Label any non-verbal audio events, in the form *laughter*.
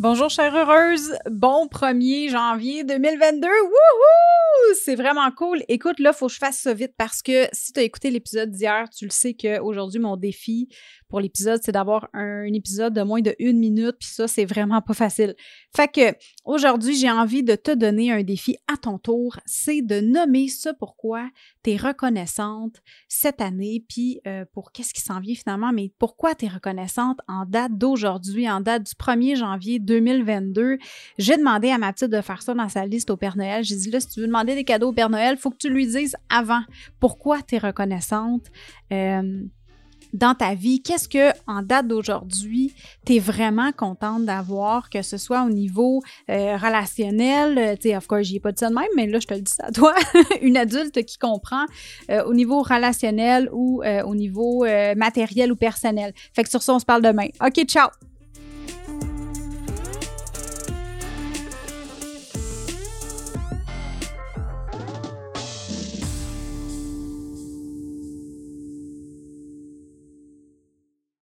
Bonjour chère heureuse, bon 1er janvier 2022. Wouhou! C'est vraiment cool. Écoute, là, il faut que je fasse ça vite parce que si tu as écouté l'épisode d'hier, tu le sais qu'aujourd'hui, mon défi, pour l'épisode, c'est d'avoir un, épisode de moins de une minute, puis ça, c'est vraiment pas facile. Fait que aujourd'hui, j'ai envie de te donner un défi à ton tour, c'est de nommer ce pourquoi tu es reconnaissante cette année, puis euh, pour qu'est-ce qui s'en vient finalement, mais pourquoi tu es reconnaissante en date d'aujourd'hui, en date du 1er janvier 2022. J'ai demandé à ma petite de faire ça dans sa liste au Père Noël. J'ai dit là, si tu veux demander des cadeaux au Père Noël, il faut que tu lui dises avant pourquoi tu es reconnaissante. Euh, dans ta vie, qu'est-ce que en date d'aujourd'hui, tu es vraiment contente d'avoir, que ce soit au niveau euh, relationnel, euh, tu sais, of course, j'y ai pas dit ça de même, mais là, je te le dis à toi, *laughs* une adulte qui comprend au niveau relationnel ou au niveau matériel ou personnel. Fait que sur ça, on se parle demain. OK, ciao!